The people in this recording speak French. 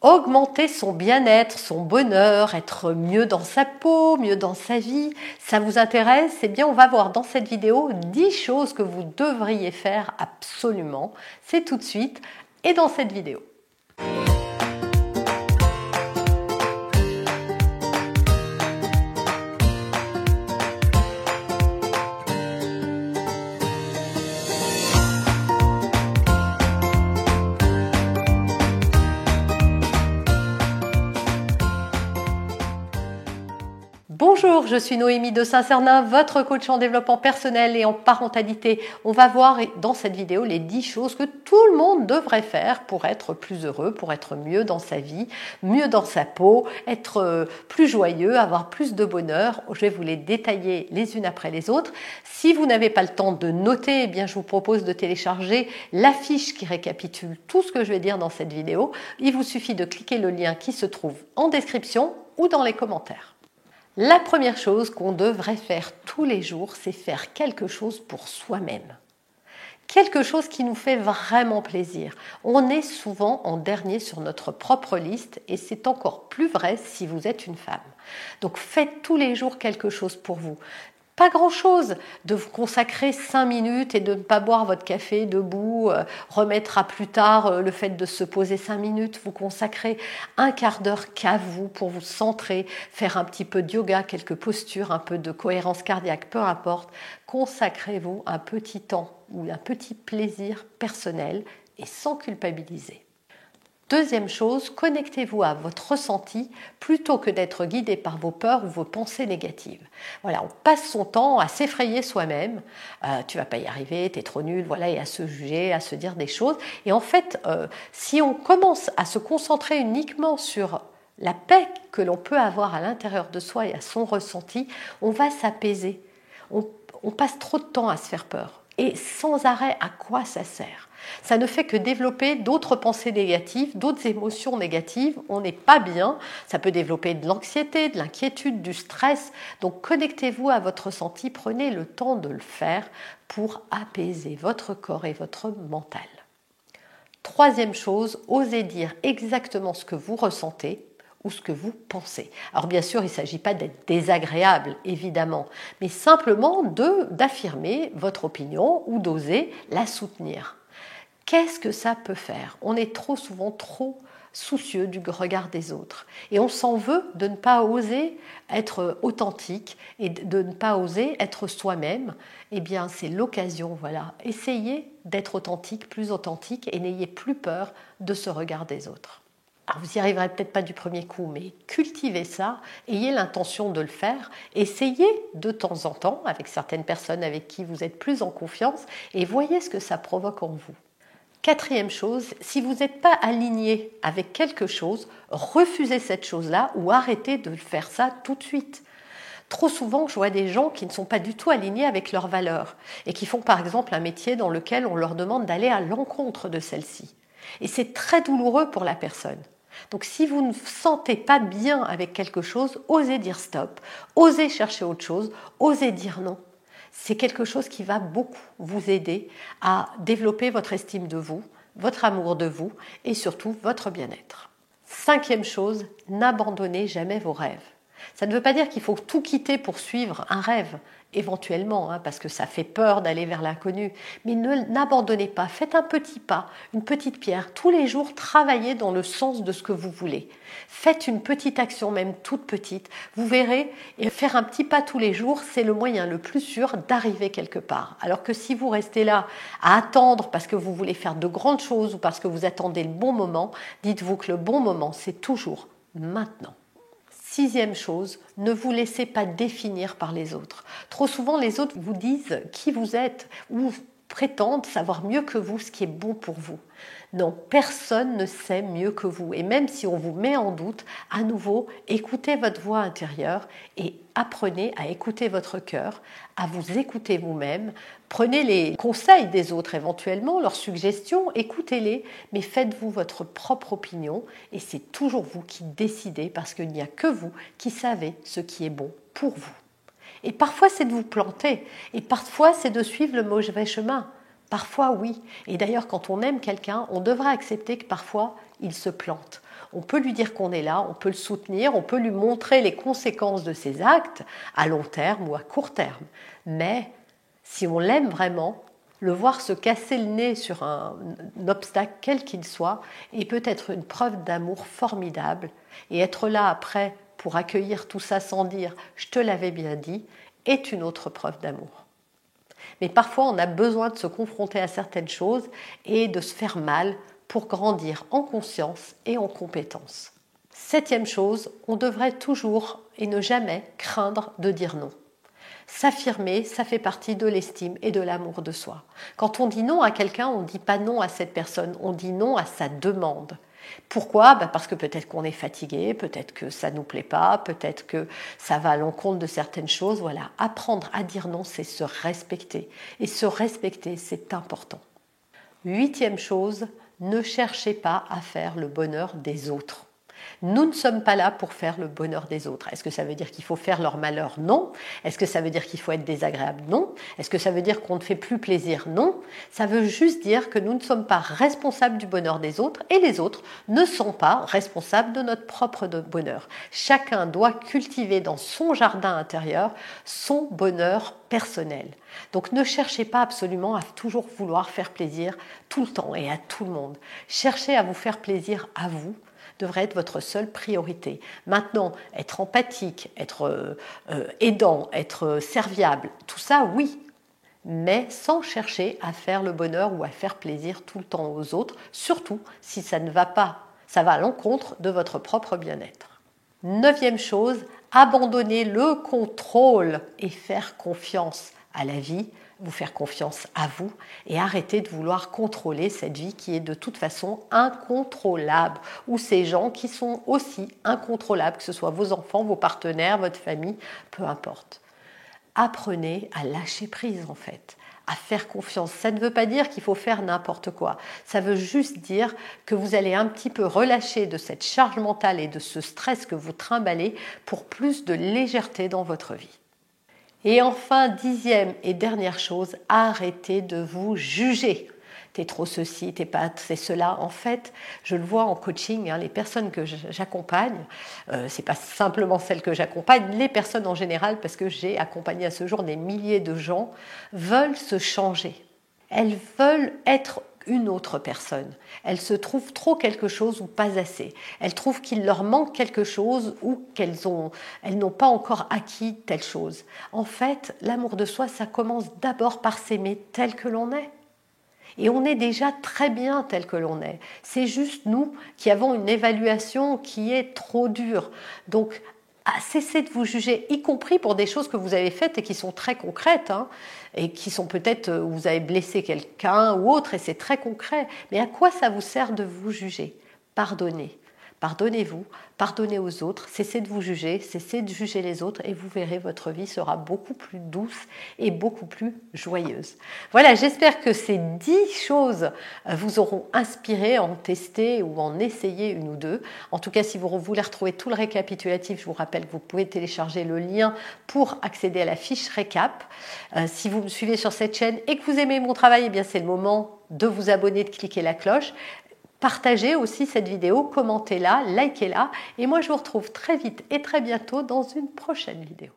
Augmenter son bien-être, son bonheur, être mieux dans sa peau, mieux dans sa vie, ça vous intéresse? Eh bien, on va voir dans cette vidéo 10 choses que vous devriez faire absolument. C'est tout de suite et dans cette vidéo. Bonjour, je suis Noémie de Saint-Cernin, votre coach en développement personnel et en parentalité. On va voir dans cette vidéo les 10 choses que tout le monde devrait faire pour être plus heureux, pour être mieux dans sa vie, mieux dans sa peau, être euh, plus joyeux, avoir plus de bonheur. Je vais vous les détailler les unes après les autres. Si vous n'avez pas le temps de noter, eh bien je vous propose de télécharger la fiche qui récapitule tout ce que je vais dire dans cette vidéo. Il vous suffit de cliquer le lien qui se trouve en description ou dans les commentaires. La première chose qu'on devrait faire tous les jours, c'est faire quelque chose pour soi-même. Quelque chose qui nous fait vraiment plaisir. On est souvent en dernier sur notre propre liste et c'est encore plus vrai si vous êtes une femme. Donc faites tous les jours quelque chose pour vous pas grand-chose de vous consacrer cinq minutes et de ne pas boire votre café debout, euh, remettre à plus tard euh, le fait de se poser cinq minutes, vous consacrer un quart d'heure qu'à vous pour vous centrer, faire un petit peu de yoga, quelques postures, un peu de cohérence cardiaque, peu importe. Consacrez-vous un petit temps ou un petit plaisir personnel et sans culpabiliser. Deuxième chose, connectez-vous à votre ressenti plutôt que d'être guidé par vos peurs ou vos pensées négatives. Voilà, on passe son temps à s'effrayer soi-même. Euh, tu vas pas y arriver, tu es trop nul, voilà, et à se juger, à se dire des choses. Et en fait, euh, si on commence à se concentrer uniquement sur la paix que l'on peut avoir à l'intérieur de soi et à son ressenti, on va s'apaiser. on passe trop de temps à se faire peur. Et sans arrêt, à quoi ça sert? Ça ne fait que développer d'autres pensées négatives, d'autres émotions négatives. On n'est pas bien. Ça peut développer de l'anxiété, de l'inquiétude, du stress. Donc connectez-vous à votre ressenti. Prenez le temps de le faire pour apaiser votre corps et votre mental. Troisième chose, osez dire exactement ce que vous ressentez ce que vous pensez. Alors bien sûr, il ne s'agit pas d'être désagréable, évidemment, mais simplement d'affirmer votre opinion ou d'oser la soutenir. Qu'est-ce que ça peut faire? On est trop souvent trop soucieux du regard des autres. Et on s'en veut de ne pas oser être authentique et de ne pas oser être soi-même. Eh bien, c'est l'occasion, voilà. Essayez d'être authentique, plus authentique, et n'ayez plus peur de ce regard des autres. Alors, vous n'y arriverez peut-être pas du premier coup, mais cultivez ça, ayez l'intention de le faire, essayez de temps en temps avec certaines personnes avec qui vous êtes plus en confiance, et voyez ce que ça provoque en vous. Quatrième chose, si vous n'êtes pas aligné avec quelque chose, refusez cette chose-là ou arrêtez de faire ça tout de suite. Trop souvent, je vois des gens qui ne sont pas du tout alignés avec leurs valeurs et qui font par exemple un métier dans lequel on leur demande d'aller à l'encontre de celle-ci. Et c'est très douloureux pour la personne. Donc si vous ne vous sentez pas bien avec quelque chose, osez dire stop, osez chercher autre chose, osez dire non c'est quelque chose qui va beaucoup vous aider à développer votre estime de vous, votre amour de vous et surtout votre bien-être. Cinquième chose, n'abandonnez jamais vos rêves. Ça ne veut pas dire qu'il faut tout quitter pour suivre un rêve éventuellement, hein, parce que ça fait peur d'aller vers l'inconnu. Mais n'abandonnez pas, faites un petit pas, une petite pierre. Tous les jours, travaillez dans le sens de ce que vous voulez. Faites une petite action, même toute petite. Vous verrez, et faire un petit pas tous les jours, c'est le moyen le plus sûr d'arriver quelque part. Alors que si vous restez là à attendre parce que vous voulez faire de grandes choses ou parce que vous attendez le bon moment, dites-vous que le bon moment, c'est toujours maintenant. Sixième chose, ne vous laissez pas définir par les autres. Trop souvent, les autres vous disent qui vous êtes ou prétendent savoir mieux que vous ce qui est bon pour vous. Non, personne ne sait mieux que vous. Et même si on vous met en doute, à nouveau, écoutez votre voix intérieure et apprenez à écouter votre cœur, à vous écouter vous-même. Prenez les conseils des autres éventuellement, leurs suggestions, écoutez-les, mais faites-vous votre propre opinion et c'est toujours vous qui décidez parce qu'il n'y a que vous qui savez ce qui est bon pour vous. Et parfois c'est de vous planter et parfois c'est de suivre le mauvais chemin. Parfois, oui. Et d'ailleurs, quand on aime quelqu'un, on devrait accepter que parfois, il se plante. On peut lui dire qu'on est là, on peut le soutenir, on peut lui montrer les conséquences de ses actes à long terme ou à court terme. Mais si on l'aime vraiment, le voir se casser le nez sur un, obstacle quel qu'il soit est peut-être une preuve d'amour formidable. Et être là après pour accueillir tout ça sans dire je te l'avais bien dit est une autre preuve d'amour. Mais parfois on a besoin de se confronter à certaines choses et de se faire mal pour grandir en conscience et en compétence. Septième chose, on devrait toujours et ne jamais craindre de dire non. S'affirmer, ça fait partie de l'estime et de l'amour de soi. Quand on dit non à quelqu'un, on ne dit pas non à cette personne, on dit non à sa demande. Pourquoi? Bah, Parce que peut-être qu'on est fatigué, peut-être que ça ne nous plaît pas, peut-être que ça va à l'encontre de certaines choses. Voilà, apprendre à dire non, c'est se respecter. Et se respecter, c'est important. Huitième chose, ne cherchez pas à faire le bonheur des autres. Nous ne sommes pas là pour faire le bonheur des autres. Est-ce que ça veut dire qu'il faut faire leur malheur? Non. Est-ce que ça veut dire qu'il faut être désagréable? Non. Est-ce que ça veut dire qu'on ne fait plus plaisir? Non. Ça veut juste dire que nous ne sommes pas responsables du bonheur des autres et les autres ne sont pas responsables de notre propre bonheur. Chacun doit cultiver dans son jardin intérieur son bonheur personnel. Donc ne cherchez pas absolument à toujours vouloir faire plaisir tout le temps et à tout le monde. Cherchez à vous faire plaisir à vous devrait être votre seule priorité. Maintenant, être empathique, être euh, aidant, être serviable, tout ça, oui, mais sans chercher à faire le bonheur ou à faire plaisir tout le temps aux autres, surtout si ça ne va pas, ça va à l'encontre de votre propre bien-être. Neuvième chose, abandonner le contrôle et faire confiance à la vie, vous faire confiance à vous et arrêter de vouloir contrôler cette vie qui est de toute façon incontrôlable ou ces gens qui sont aussi incontrôlables, que ce soit vos enfants, vos partenaires, votre famille, peu importe. Apprenez à lâcher prise en fait, à faire confiance. Ça ne veut pas dire qu'il faut faire n'importe quoi. Ça veut juste dire que vous allez un petit peu relâcher de cette charge mentale et de ce stress que vous trimballez pour plus de légèreté dans votre vie. Et enfin, dixième et dernière chose, arrêtez de vous juger. T'es trop ceci, t'es pas, c'est cela. En fait, je le vois en coaching, hein, les personnes que j'accompagne, euh, c'est pas simplement celles que j'accompagne, les personnes en général, parce que j'ai accompagné à ce jour des milliers de gens, veulent se changer. Elles veulent être une autre personne. Elles se trouvent trop quelque chose ou pas assez. Elles trouvent qu'il leur manque quelque chose ou qu'elles ont, elles n'ont pas encore acquis telle chose. En fait, l'amour de soi, ça commence d'abord par s'aimer tel que l'on est. Et on est déjà très bien tel que l'on est. C'est juste nous qui avons une évaluation qui est trop dure. Donc à cesser de vous juger, y compris pour des choses que vous avez faites et qui sont très concrètes, hein, et qui sont peut-être, euh, vous avez blessé quelqu'un ou autre, et c'est très concret. Mais à quoi ça vous sert de vous juger? Pardonnez. Pardonnez-vous, pardonnez aux autres, cessez de vous juger, cessez de juger les autres et vous verrez votre vie sera beaucoup plus douce et beaucoup plus joyeuse. Voilà, j'espère que ces dix choses euh, vous auront inspiré en tester ou en essayer une ou deux. En tout cas, si vous voulez retrouver tout le récapitulatif, je vous rappelle que vous pouvez télécharger le lien pour accéder à la fiche récap. Euh, si vous me suivez sur cette chaîne et que vous aimez mon travail, eh bien c'est le moment de vous abonner, de cliquer la cloche. Partagez aussi cette vidéo, commentez-la, likez-la et moi je vous retrouve très vite et très bientôt dans une prochaine vidéo.